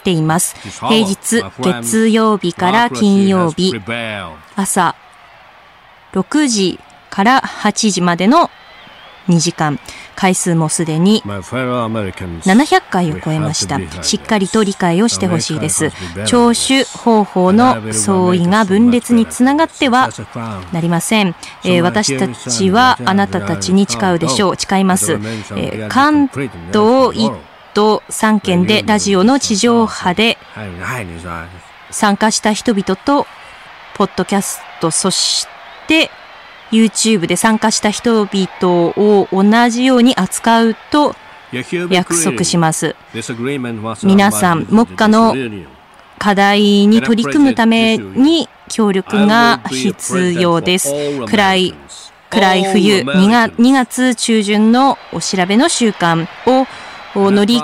ています。平日月曜日から金曜日朝6時から8時までの
2時間。回数もすでに700回を超えました。しっかりと理解をしてほしいです。聴取方法の相違が分裂につながってはなりません。えー、私たちはあなたたちに誓うでしょう。誓います。えー、関東1都3県でラジオの地上波で参加した人々と、ポッドキャスト、そして YouTube で参加した人々を同じように扱うと約束します。皆さん、目下の課題に取り組むために協力が必要です。暗い、暗い冬2月 ,2 月中旬のお調べの習慣を乗り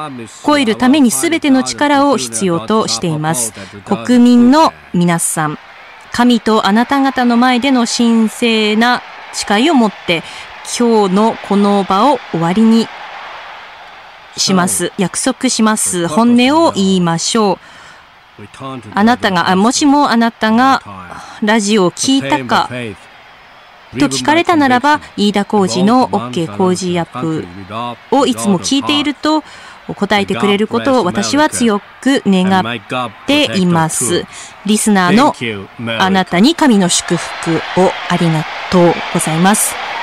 越えるために全ての力を必要としています。国民の皆さん、神とあなた方の前での神聖な誓いを持って、今日のこの場を終わりにします。約束します。本音を言いましょう。あなたが、もしもあなたがラジオを聞いたかと聞かれたならば、飯田浩二の OK 工事アップをいつも聞いていると答えてくれることを私は強く願っています。リスナーのあなたに神の祝福をありがとうございます。